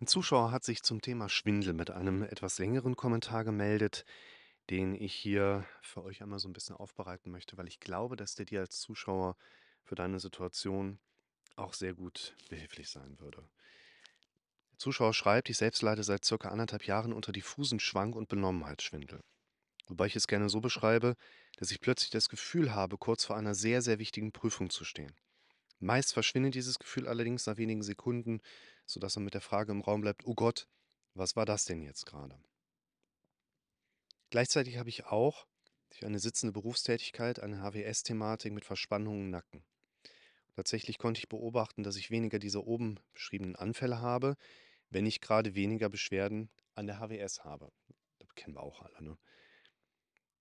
Ein Zuschauer hat sich zum Thema Schwindel mit einem etwas längeren Kommentar gemeldet, den ich hier für euch einmal so ein bisschen aufbereiten möchte, weil ich glaube, dass der dir als Zuschauer für deine Situation auch sehr gut behilflich sein würde. Der Zuschauer schreibt: „Ich selbst leide seit circa anderthalb Jahren unter diffusen Schwank und Benommenheitsschwindel, wobei ich es gerne so beschreibe, dass ich plötzlich das Gefühl habe, kurz vor einer sehr, sehr wichtigen Prüfung zu stehen. Meist verschwindet dieses Gefühl allerdings nach wenigen Sekunden, sodass man mit der Frage im Raum bleibt: „Oh Gott, was war das denn jetzt gerade?“ Gleichzeitig habe ich auch durch eine sitzende Berufstätigkeit eine HWS-Thematik mit Verspannungen im Nacken. Tatsächlich konnte ich beobachten, dass ich weniger diese oben beschriebenen Anfälle habe, wenn ich gerade weniger Beschwerden an der HWS habe. Das kennen wir auch alle, ne?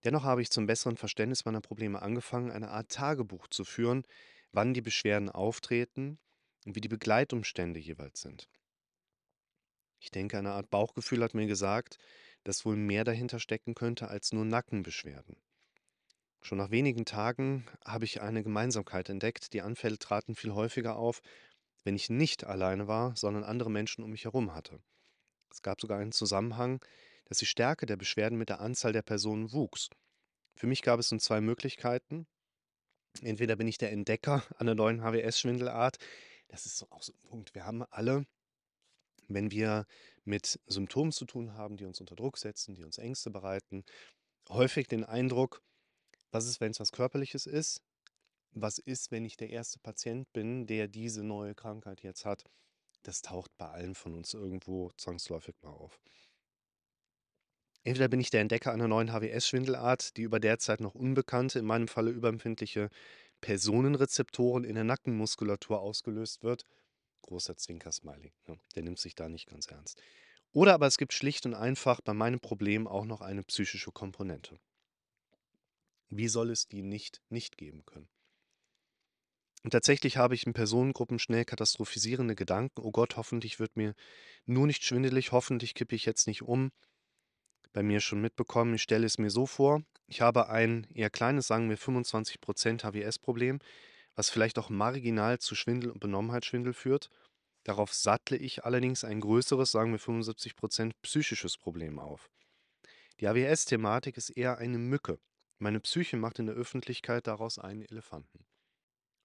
Dennoch habe ich zum besseren Verständnis meiner Probleme angefangen, eine Art Tagebuch zu führen, wann die Beschwerden auftreten und wie die Begleitumstände jeweils sind. Ich denke, eine Art Bauchgefühl hat mir gesagt, dass wohl mehr dahinter stecken könnte als nur Nackenbeschwerden. Schon nach wenigen Tagen habe ich eine Gemeinsamkeit entdeckt. Die Anfälle traten viel häufiger auf, wenn ich nicht alleine war, sondern andere Menschen um mich herum hatte. Es gab sogar einen Zusammenhang, dass die Stärke der Beschwerden mit der Anzahl der Personen wuchs. Für mich gab es nun zwei Möglichkeiten. Entweder bin ich der Entdecker einer neuen HWS-Schwindelart. Das ist so auch so ein Punkt. Wir haben alle, wenn wir mit Symptomen zu tun haben, die uns unter Druck setzen, die uns Ängste bereiten, häufig den Eindruck, was ist, wenn es was Körperliches ist? Was ist, wenn ich der erste Patient bin, der diese neue Krankheit jetzt hat? Das taucht bei allen von uns irgendwo zwangsläufig mal auf. Entweder bin ich der Entdecker einer neuen HWS-Schwindelart, die über derzeit noch unbekannte, in meinem Falle überempfindliche Personenrezeptoren in der Nackenmuskulatur ausgelöst wird. Großer Zwinker-Smiley. Ne? Der nimmt sich da nicht ganz ernst. Oder aber es gibt schlicht und einfach bei meinem Problem auch noch eine psychische Komponente. Wie soll es die nicht nicht geben können? Und tatsächlich habe ich in Personengruppen schnell katastrophisierende Gedanken. Oh Gott, hoffentlich wird mir nur nicht schwindelig, hoffentlich kippe ich jetzt nicht um. Bei mir schon mitbekommen, ich stelle es mir so vor, ich habe ein eher kleines, sagen wir 25% HWS-Problem, was vielleicht auch marginal zu Schwindel und Benommenheitsschwindel führt. Darauf sattle ich allerdings ein größeres, sagen wir 75% psychisches Problem auf. Die HWS-Thematik ist eher eine Mücke. Meine Psyche macht in der Öffentlichkeit daraus einen Elefanten.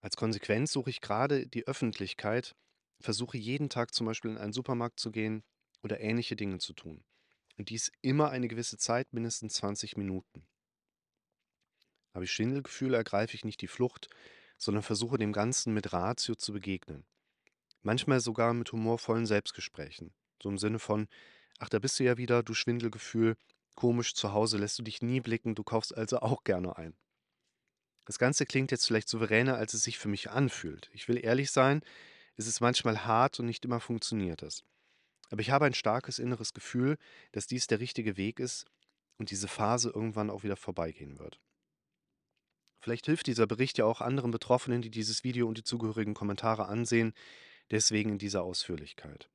Als Konsequenz suche ich gerade die Öffentlichkeit, versuche jeden Tag zum Beispiel in einen Supermarkt zu gehen oder ähnliche Dinge zu tun. Und dies immer eine gewisse Zeit, mindestens 20 Minuten. Habe ich Schwindelgefühle, ergreife ich nicht die Flucht, sondern versuche dem Ganzen mit Ratio zu begegnen. Manchmal sogar mit humorvollen Selbstgesprächen. So im Sinne von, ach, da bist du ja wieder, du Schwindelgefühl, komisch, zu Hause lässt du dich nie blicken, du kaufst also auch gerne ein. Das Ganze klingt jetzt vielleicht souveräner, als es sich für mich anfühlt. Ich will ehrlich sein, es ist manchmal hart und nicht immer funktioniert es. Aber ich habe ein starkes inneres Gefühl, dass dies der richtige Weg ist und diese Phase irgendwann auch wieder vorbeigehen wird. Vielleicht hilft dieser Bericht ja auch anderen Betroffenen, die dieses Video und die zugehörigen Kommentare ansehen, deswegen in dieser Ausführlichkeit.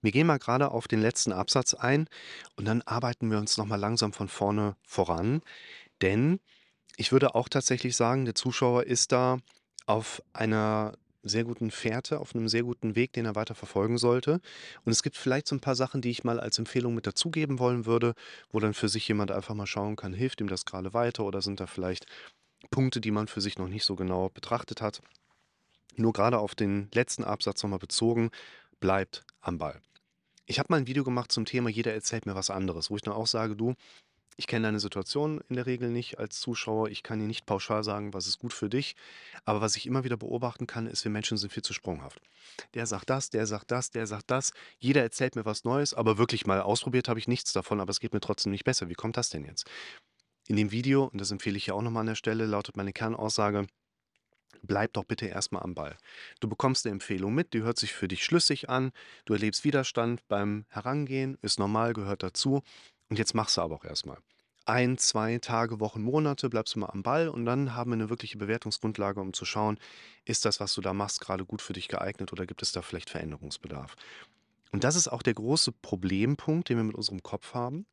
Wir gehen mal gerade auf den letzten Absatz ein und dann arbeiten wir uns nochmal langsam von vorne voran, denn ich würde auch tatsächlich sagen, der Zuschauer ist da auf einer sehr guten Fährte, auf einem sehr guten Weg, den er weiter verfolgen sollte. Und es gibt vielleicht so ein paar Sachen, die ich mal als Empfehlung mit dazugeben wollen würde, wo dann für sich jemand einfach mal schauen kann, hilft ihm das gerade weiter oder sind da vielleicht Punkte, die man für sich noch nicht so genau betrachtet hat. Nur gerade auf den letzten Absatz nochmal bezogen, bleibt am Ball. Ich habe mal ein Video gemacht zum Thema Jeder erzählt mir was anderes, wo ich dann auch sage, du, ich kenne deine Situation in der Regel nicht als Zuschauer. Ich kann dir nicht pauschal sagen, was ist gut für dich. Aber was ich immer wieder beobachten kann, ist, wir Menschen sind viel zu sprunghaft. Der sagt das, der sagt das, der sagt das. Jeder erzählt mir was Neues, aber wirklich mal ausprobiert habe ich nichts davon, aber es geht mir trotzdem nicht besser. Wie kommt das denn jetzt? In dem Video, und das empfehle ich ja auch nochmal an der Stelle, lautet meine Kernaussage, bleib doch bitte erstmal am Ball. Du bekommst eine Empfehlung mit, die hört sich für dich schlüssig an, du erlebst Widerstand beim Herangehen, ist normal, gehört dazu. Und jetzt machst du aber auch erstmal. Ein, zwei Tage, Wochen, Monate bleibst du mal am Ball und dann haben wir eine wirkliche Bewertungsgrundlage, um zu schauen, ist das, was du da machst, gerade gut für dich geeignet oder gibt es da vielleicht Veränderungsbedarf? Und das ist auch der große Problempunkt, den wir mit unserem Kopf haben.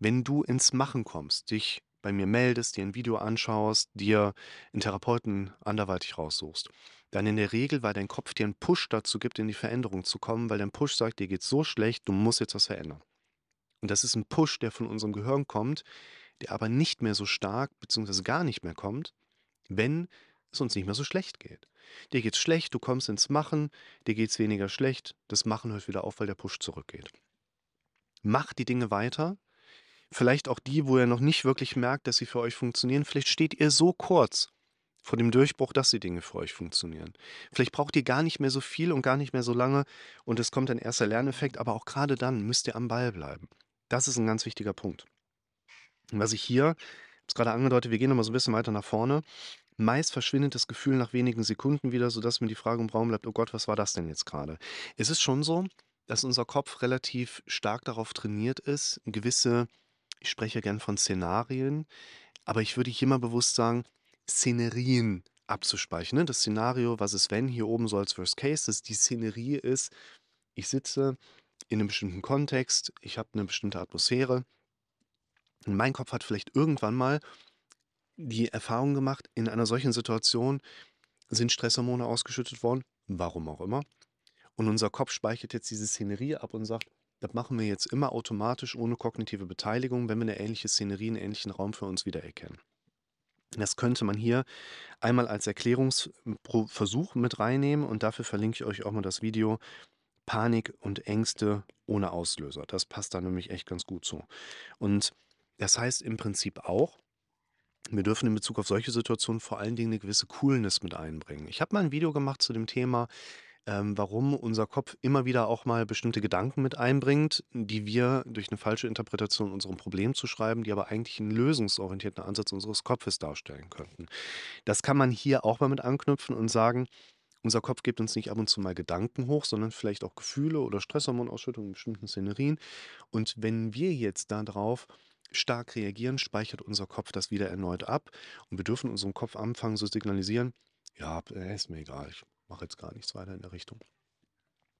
Wenn du ins Machen kommst, dich bei mir meldest, dir ein Video anschaust, dir einen Therapeuten anderweitig raussuchst, dann in der Regel, weil dein Kopf dir einen Push dazu gibt, in die Veränderung zu kommen, weil dein Push sagt, dir geht's so schlecht, du musst jetzt was verändern. Und das ist ein Push, der von unserem Gehirn kommt, der aber nicht mehr so stark beziehungsweise gar nicht mehr kommt, wenn es uns nicht mehr so schlecht geht. Dir geht's schlecht, du kommst ins Machen, dir geht's weniger schlecht, das Machen hört wieder auf, weil der Push zurückgeht. Mach die Dinge weiter, vielleicht auch die, wo ihr noch nicht wirklich merkt, dass sie für euch funktionieren. Vielleicht steht ihr so kurz vor dem Durchbruch, dass die Dinge für euch funktionieren. Vielleicht braucht ihr gar nicht mehr so viel und gar nicht mehr so lange und es kommt ein erster Lerneffekt, aber auch gerade dann müsst ihr am Ball bleiben. Das ist ein ganz wichtiger Punkt. Was ich hier, es gerade angedeutet, wir gehen nochmal so ein bisschen weiter nach vorne. Meist verschwindet das Gefühl nach wenigen Sekunden wieder, sodass mir die Frage im Raum bleibt, oh Gott, was war das denn jetzt gerade? Es ist schon so, dass unser Kopf relativ stark darauf trainiert ist, gewisse, ich spreche gern von Szenarien, aber ich würde hier mal bewusst sagen, Szenerien abzuspeichern. Ne? Das Szenario, was ist wenn, hier oben so als Worst Case, dass die Szenerie ist, ich sitze in einem bestimmten Kontext, ich habe eine bestimmte Atmosphäre. Und mein Kopf hat vielleicht irgendwann mal die Erfahrung gemacht, in einer solchen Situation sind Stresshormone ausgeschüttet worden, warum auch immer. Und unser Kopf speichert jetzt diese Szenerie ab und sagt, das machen wir jetzt immer automatisch ohne kognitive Beteiligung, wenn wir eine ähnliche Szenerie, einen ähnlichen Raum für uns wiedererkennen. Das könnte man hier einmal als Erklärungsversuch mit reinnehmen und dafür verlinke ich euch auch mal das Video Panik und Ängste ohne Auslöser. Das passt da nämlich echt ganz gut zu. Und das heißt im Prinzip auch, wir dürfen in Bezug auf solche Situationen vor allen Dingen eine gewisse Coolness mit einbringen. Ich habe mal ein Video gemacht zu dem Thema, ähm, warum unser Kopf immer wieder auch mal bestimmte Gedanken mit einbringt, die wir durch eine falsche Interpretation unserem Problem zu schreiben, die aber eigentlich einen lösungsorientierten Ansatz unseres Kopfes darstellen könnten. Das kann man hier auch mal mit anknüpfen und sagen, unser Kopf gibt uns nicht ab und zu mal Gedanken hoch, sondern vielleicht auch Gefühle oder Stresshormonausschüttung in bestimmten Szenerien. Und wenn wir jetzt darauf stark reagieren, speichert unser Kopf das wieder erneut ab und wir dürfen unserem Kopf anfangen zu signalisieren, ja, ist mir egal, ich mache jetzt gar nichts weiter in der Richtung.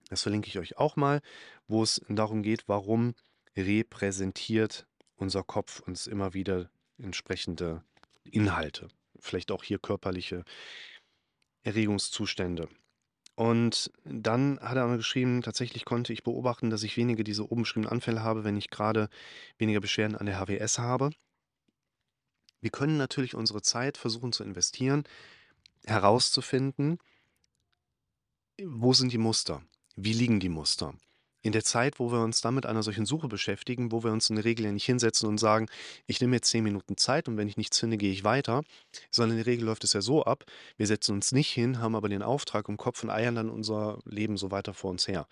Das verlinke ich euch auch mal, wo es darum geht, warum repräsentiert unser Kopf uns immer wieder entsprechende Inhalte, vielleicht auch hier körperliche Erregungszustände. Und dann hat er geschrieben, tatsächlich konnte ich beobachten, dass ich weniger diese oben beschriebenen Anfälle habe, wenn ich gerade weniger Beschwerden an der HWS habe. Wir können natürlich unsere Zeit versuchen zu investieren, herauszufinden, wo sind die Muster? Wie liegen die Muster? In der Zeit, wo wir uns dann mit einer solchen Suche beschäftigen, wo wir uns in der Regel ja nicht hinsetzen und sagen, ich nehme jetzt zehn Minuten Zeit und wenn ich nichts finde, gehe ich weiter, sondern in der Regel läuft es ja so ab, wir setzen uns nicht hin, haben aber den Auftrag im Kopf und eiern dann unser Leben so weiter vor uns her.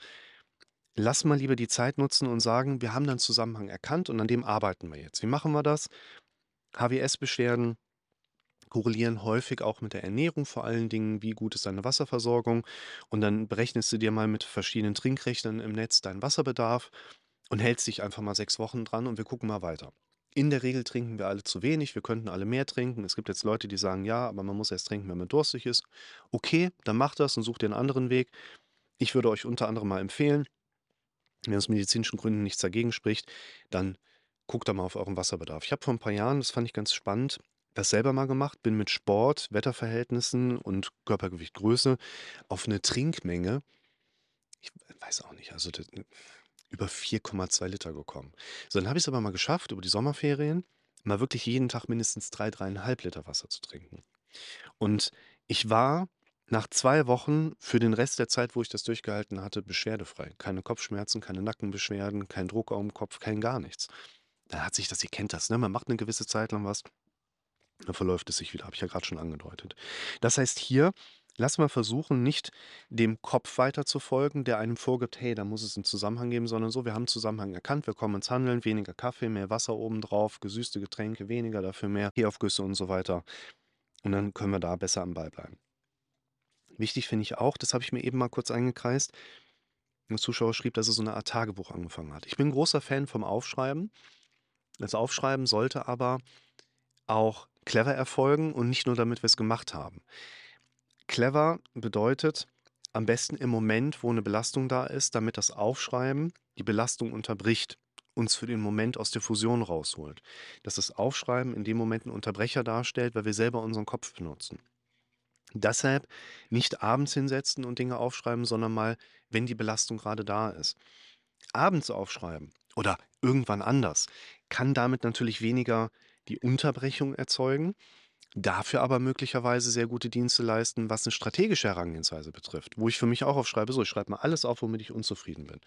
Lass mal lieber die Zeit nutzen und sagen, wir haben dann Zusammenhang erkannt und an dem arbeiten wir jetzt. Wie machen wir das? HWS-Beschwerden, korrelieren häufig auch mit der Ernährung, vor allen Dingen, wie gut ist deine Wasserversorgung. Und dann berechnest du dir mal mit verschiedenen Trinkrechnern im Netz deinen Wasserbedarf und hältst dich einfach mal sechs Wochen dran und wir gucken mal weiter. In der Regel trinken wir alle zu wenig, wir könnten alle mehr trinken. Es gibt jetzt Leute, die sagen, ja, aber man muss erst trinken, wenn man durstig ist. Okay, dann macht das und sucht einen anderen Weg. Ich würde euch unter anderem mal empfehlen, wenn aus medizinischen Gründen nichts dagegen spricht, dann guckt da mal auf euren Wasserbedarf. Ich habe vor ein paar Jahren, das fand ich ganz spannend, das selber mal gemacht, bin mit Sport, Wetterverhältnissen und Körpergewicht, Größe auf eine Trinkmenge, ich weiß auch nicht, also über 4,2 Liter gekommen. So, dann habe ich es aber mal geschafft, über die Sommerferien mal wirklich jeden Tag mindestens 3, 3,5 Liter Wasser zu trinken. Und ich war nach zwei Wochen für den Rest der Zeit, wo ich das durchgehalten hatte, beschwerdefrei. Keine Kopfschmerzen, keine Nackenbeschwerden, kein Druck auf dem Kopf, kein gar nichts. Dann hat sich das, ihr kennt das, ne? Man macht eine gewisse Zeit lang was, dann verläuft es sich wieder, habe ich ja gerade schon angedeutet. Das heißt hier, lass mal versuchen, nicht dem Kopf weiter zu folgen, der einem vorgibt, hey, da muss es einen Zusammenhang geben, sondern so, wir haben einen Zusammenhang erkannt, wir kommen ins Handeln, weniger Kaffee, mehr Wasser obendrauf, gesüßte Getränke, weniger, dafür mehr Teeaufgüsse und so weiter. Und dann können wir da besser am Ball bleiben. Wichtig finde ich auch, das habe ich mir eben mal kurz eingekreist, ein Zuschauer schrieb, dass er so eine Art Tagebuch angefangen hat. Ich bin großer Fan vom Aufschreiben. Das Aufschreiben sollte aber auch clever erfolgen und nicht nur damit wir es gemacht haben. Clever bedeutet am besten im Moment, wo eine Belastung da ist, damit das Aufschreiben die Belastung unterbricht uns für den Moment aus der Fusion rausholt. Dass das Aufschreiben in dem Moment 'n Unterbrecher darstellt, weil wir selber unseren Kopf benutzen. Deshalb nicht abends hinsetzen und Dinge aufschreiben, sondern mal, wenn die Belastung grade da ist. Abends aufschreiben oder irgendwann anders kann damit natürlich weniger die Unterbrechung erzeugen, dafür aber möglicherweise sehr gute Dienste leisten, was 'ne strategische Herangehensweise betrifft, wo ich für mich auch aufschreibe: „So, ich schreibe mal alles auf, womit ich unzufrieden bin.“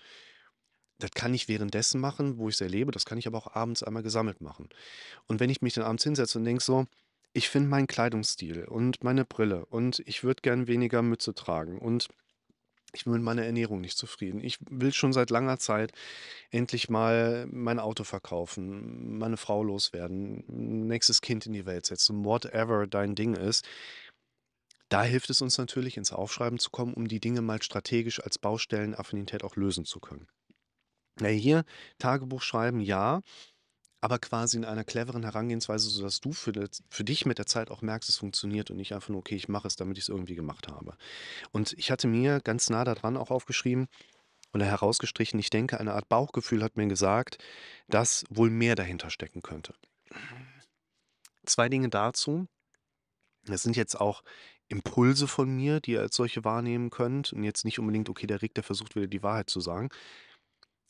Das kann ich währenddessen machen, wo ich's erlebe, das kann ich aber auch abends einmal gesammelt machen. Und wenn ich mich dann abends hinsetze und denke so: „Ich finde meinen Kleidungsstil und meine Brille und ich würde gern weniger Mütze tragen und ich bin mit meiner Ernährung nicht zufrieden. Ich will schon seit langer Zeit endlich mal mein Auto verkaufen, meine Frau loswerden, nächstes Kind in die Welt setzen“, whatever dein Ding ist. Da hilft es uns natürlich, ins Aufschreiben zu kommen, um die Dinge mal strategisch als Baustellenaffinität auch lösen zu können. Ja, hier Tagebuch schreiben, ja, aber quasi in einer cleveren Herangehensweise, sodass du für de für dich mit der Zeit auch merkst, es funktioniert und nicht einfach nur: „Okay, ich mache es, damit ich's irgendwie gemacht habe.“ Und ich hatte mir ganz nah da dran auch aufgeschrieben oder herausgestrichen, ich denke, eine Art Bauchgefühl hat mir gesagt, dass wohl mehr dahinter stecken könnte. 2 Dinge dazu. Das sind jetzt auch Impulse von mir, die ihr als solche wahrnehmen könnt und jetzt nicht unbedingt: „Okay, der Rick, der versucht wieder die Wahrheit zu sagen.“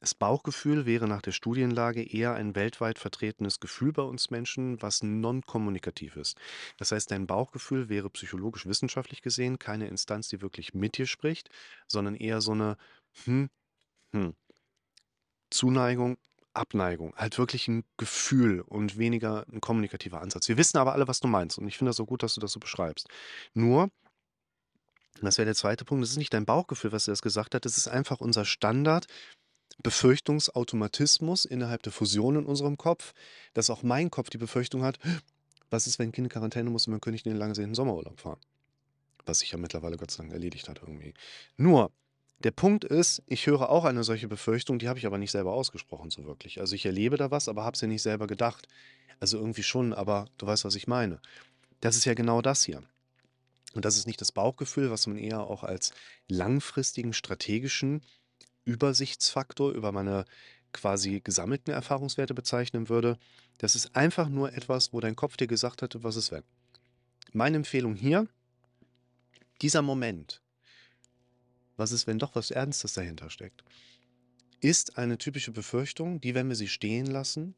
Das Bauchgefühl wäre nach der Studienlage eher ein weltweit vertretenes Gefühl bei uns Menschen, was non-kommunikativ ist. Das heißt, dein Bauchgefühl wäre psychologisch wissenschaftlich gesehen keine Instanz, die wirklich mit dir spricht, sondern eher so 'ne „Hm, hm“ Zuneigung, Abneigung, halt wirklich 'n Gefühl und weniger 'n kommunikativer Ansatz. Wir wissen aber alle, was du meinst und ich finde das auch gut, dass du das so beschreibst. Nur das wäre der 2. Punkt, es ist nicht dein Bauchgefühl, was dir das gesagt hat, das ist einfach unser Standard-Befürchtungsautomatismus innerhalb der Fusion in unserem Kopf, dass auch mein Kopf die Befürchtung hat: „Was ist, wenn 'n Kind in Quarantäne muss und wir können nicht in den lang ersehnten Sommerurlaub fahren?“ Was sich ja mittlerweile Gott sei Dank erledigt hat irgendwie. Nur, der Punkt ist, ich höre auch eine solche Befürchtung, die habe ich aber nicht selber ausgesprochen so wirklich. Also, ich erlebe da was, aber habe es ja nicht selber gedacht. Also, irgendwie schon, aber du weißt, was ich meine. Das ist ja genau das hier. Und das ist nicht das Bauchgefühl, was man eher auch als langfristigen strategischen Übersichtsfaktor über meine quasi gesammelten Erfahrungswerte bezeichnen würde. Das ist einfach nur etwas, wo dein Kopf dir gesagt hatte: „Was ist, wenn?“ Meine Empfehlung hier dieser Moment was ist, wenn doch was Ernstes dahinter steckt, ist eine typische Befürchtung, die, wenn wir sie stehen lassen,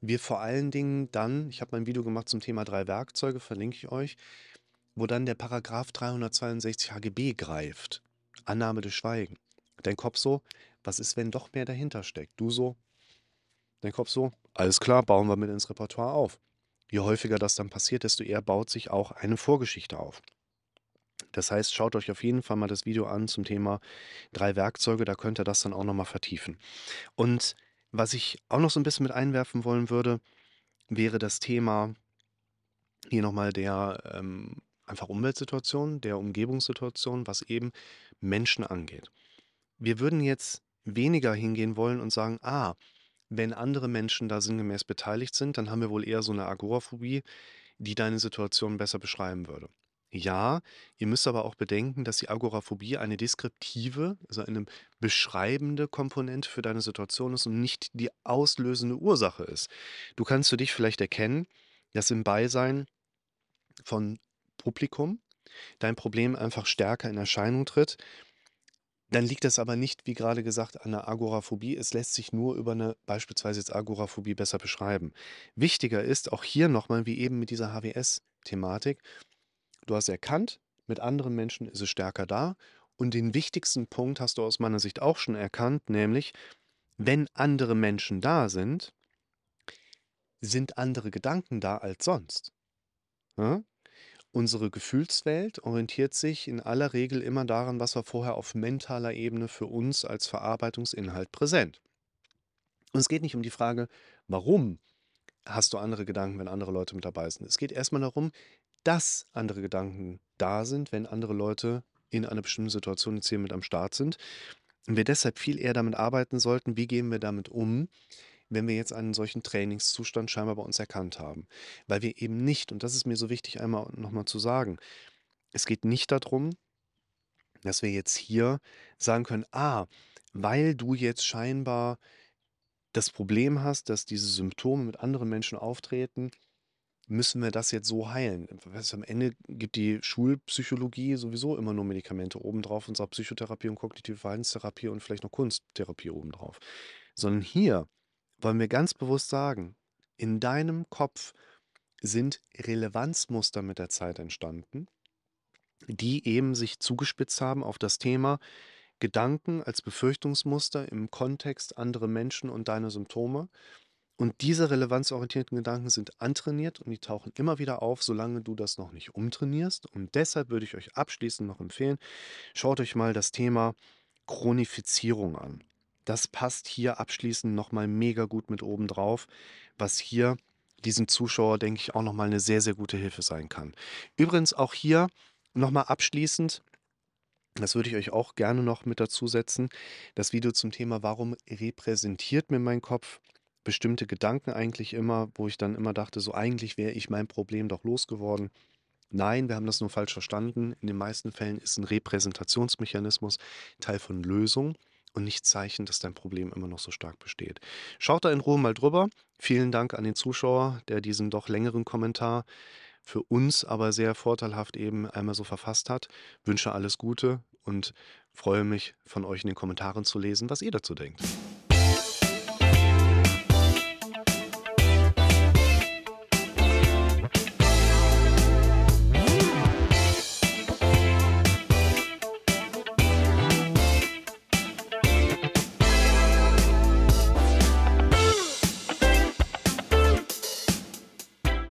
wir vor allen Dingen dann ich habe mal 'n Video gemacht zum Thema 3 Werkzeuge, verlinke ich euch, wo dann der Paragraph 362 HGB greift. Annahme durch Schweigen. Dein Kopf so: „Was ist, wenn doch mehr dahinter steckt?“ Du so dein Kopf so: „Alles klar, bauen wir mit ins Repertoire auf.“ Je häufiger das dann passiert, desto eher baut sich auch eine Vorgeschichte auf. Das heißt, schaut euch auf jeden Fall mal das Video an zum Thema 3 Werkzeuge, da könnt ihr das dann auch noch mal vertiefen. Und was ich auch noch so 'n bisschen mit einwerfen wollen würde, wäre das Thema hier noch mal der, ähm, einfach Umweltsituation, der Umgebungssituation, was eben Menschen angeht. Wir würden jetzt weniger hingehen wollen und sagen: „Ah, wenn andere Menschen da sinngemäß beteiligt sind, dann haben wir wohl eher so 'ne Agoraphobie, die deine Situation besser beschreiben würde.“ Ja, ihr müsst aber auch bedenken, dass die Agoraphobie eine deskriptive, also eine beschreibende Komponente für deine Situation ist und nicht die auslösende Ursache ist. Du kannst für dich vielleicht erkennen, dass im Beisein von Publikum dein Problem einfach stärker in Erscheinung tritt. Dann liegt das aber nicht, wie grade gesagt, an 'ner Agoraphobie. Es lässt sich nur über 'ne beispielsweise jetzt Agoraphobie besser beschreiben. Wichtiger ist auch hier noch mal, wie eben mit dieser HWS-Thematik, du hast erkannt, mit anderen Menschen ist es stärker da und den wichtigsten Punkt hast du aus meiner Sicht auch schon erkannt, nämlich, wenn andere Menschen da sind sind andere Gedanken da als sonst. Ne? Unsere Gefühlswelt orientiert sich in aller Regel immer daran, was war vorher auf mentaler Ebene für uns als Verarbeitungsinhalt präsent. Und es geht nicht um die Frage: „Warum hast du andere Gedanken, wenn andere Leute mit dabei sind?“ Es geht erst mal darum, dass andere Gedanken da sind, wenn andere Leute in einer bestimmten Situation jetzt hier mit am Start sind und wir deshalb viel eher damit arbeiten sollten, wie gehen wir damit um, wenn wir jetzt einen solchen Trainingszustand scheinbar bei uns erkannt haben. Weil wir eben nicht und das ist mir so wichtig einmal noch mal zu sagen, es geht nicht da drum, dass wir jetzt hier sagen können: „Ah, weil du jetzt scheinbar das Problem hast, dass diese Symptome mit anderen Menschen auftreten, müssen wir das jetzt so heilen? Weißt am Ende gibt die Schulpsychologie sowieso immer nur Medikamente obendrauf und sagt Psychotherapie und kognitive Verhaltenstherapie und vielleicht noch Kunsttherapie obendrauf. Sondern hier wollen wir ganz bewusst sagen, in deinem Kopf sind Relevanzmuster mit der Zeit entstanden, die eben sich zugespitzt haben auf das Thema Gedanken als Befürchtungsmuster im Kontext andere Menschen und deine Symptome. Und diese relevanzorientierten Gedanken sind antrainiert und die tauchen immer wieder auf, solange du das noch nicht umtrainierst. Und deshalb würde ich euch abschließend noch empfehlen, schaut euch mal das Thema Chronifizierung an. Das passt hier abschließend nochmal mega gut mit oben drauf, was hier diesem Zuschauer, denke ich, auch nochmal eine sehr, sehr gute Hilfe sein kann. Übrigens auch hier nochmal abschließend, das würde ich euch auch gerne noch mit dazu setzen, das Video zum Thema, warum repräsentiert mir mein Kopf bestimmte Gedanken eigentlich immer, wo ich dann immer dachte, so eigentlich wäre ich mein Problem doch losgeworden. Nein, wir haben das nur falsch verstanden. In den meisten Fällen ist ein Repräsentationsmechanismus Teil von Lösung und nicht Zeichen, dass dein Problem immer noch so stark besteht. Schaut da in Ruhe mal drüber. Vielen Dank an den Zuschauer, der diesen doch längeren Kommentar für uns aber sehr vorteilhaft eben einmal so verfasst hat. Wünsche alles Gute und freue mich von euch in den Kommentaren zu lesen, was ihr dazu denkt.